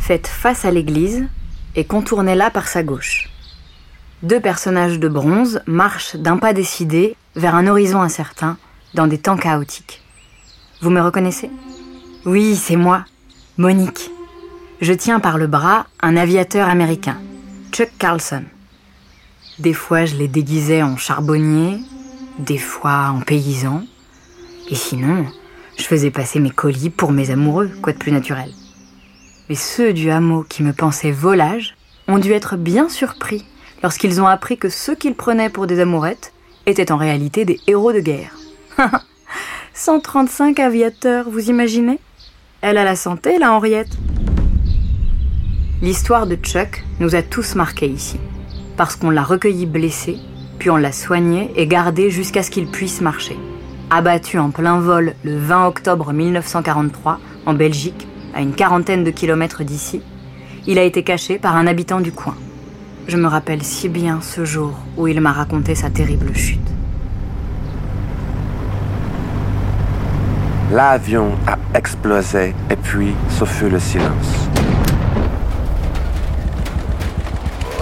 Faites face à l'église et contournez-la par sa gauche. Deux personnages de bronze marchent d'un pas décidé vers un horizon incertain dans des temps chaotiques. Vous me reconnaissez? Oui, c'est moi, Monique. Je tiens par le bras un aviateur américain, Chuck Carlson. Des fois, je les déguisais en charbonnier, des fois en paysan, et sinon, je faisais passer mes colis pour mes amoureux, quoi de plus naturel? Mais ceux du hameau qui me pensaient volage ont dû être bien surpris lorsqu'ils ont appris que ceux qu'ils prenaient pour des amourettes étaient en réalité des héros de guerre. 135 aviateurs, vous imaginez? Elle a la santé, la Henriette. L'histoire de Chuck nous a tous marqués ici, parce qu'on l'a recueilli blessé, puis on l'a soigné et gardé jusqu'à ce qu'il puisse marcher. Abattu en plein vol le 20 octobre 1943 en Belgique, à une quarantaine de kilomètres d'ici, il a été caché par un habitant du coin. Je me rappelle si bien ce jour où il m'a raconté sa terrible chute. L'avion a explosé et puis ce fut le silence.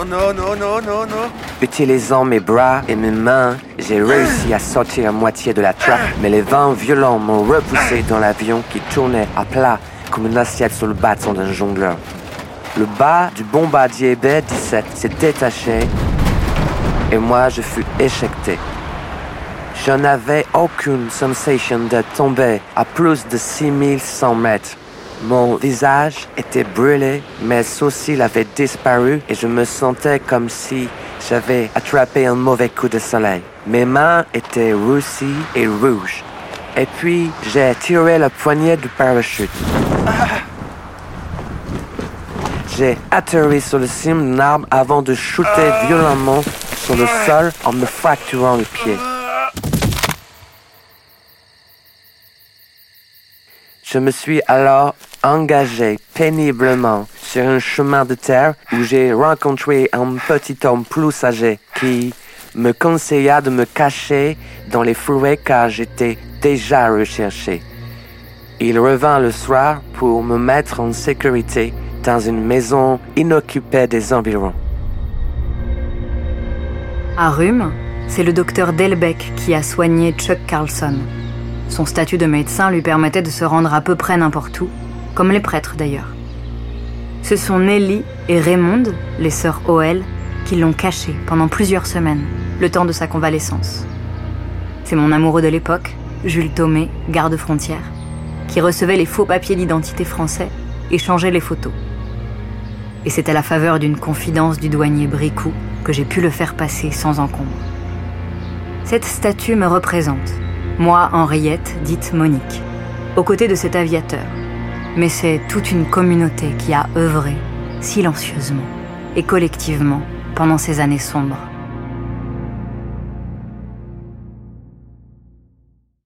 Oh non, non, non, non, non. Utilisant mes bras et mes mains, j'ai réussi à sortir à moitié de la trappe, mais les vents violents m'ont repoussé dans l'avion qui tournait à plat comme une assiette sur le bâton d'un jongleur. Le bas du bombardier B-17 s'est détaché et moi je fus éjecté. Je n'avais aucune sensation de tomber à plus de 6100 mètres. Mon visage était brûlé, mes sourcils avaient disparu et je me sentais comme si j'avais attrapé un mauvais coup de soleil. Mes mains étaient roussies et rouges. Et puis, j'ai tiré la poignée du parachute. J'ai atterri sur le cime d'un arbre avant de shooter violemment sur le sol en me fracturant le pied. Je me suis alors engagé péniblement sur un chemin de terre où j'ai rencontré un petit homme plus âgé qui me conseilla de me cacher dans les forêts car j'étais déjà recherché. Il revint le soir pour me mettre en sécurité dans une maison inoccupée des environs. À Rhume, c'est le docteur Delbecq qui a soigné Chuck Carlson. Son statut de médecin lui permettait de se rendre à peu près n'importe où, comme les prêtres d'ailleurs. Ce sont Nelly et Raymond, les sœurs Oel, qui l'ont caché pendant plusieurs semaines, le temps de sa convalescence. C'est mon amoureux de l'époque, Jules Thomé, garde frontière, qui recevait les faux papiers d'identité français et changeait les photos. Et c'est à la faveur d'une confidence du douanier Bricou que j'ai pu le faire passer sans encombre. Cette statue me représente, moi Henriette, dite Monique, aux côtés de cet aviateur. Mais c'est toute une communauté qui a œuvré silencieusement et collectivement pendant ces années sombres.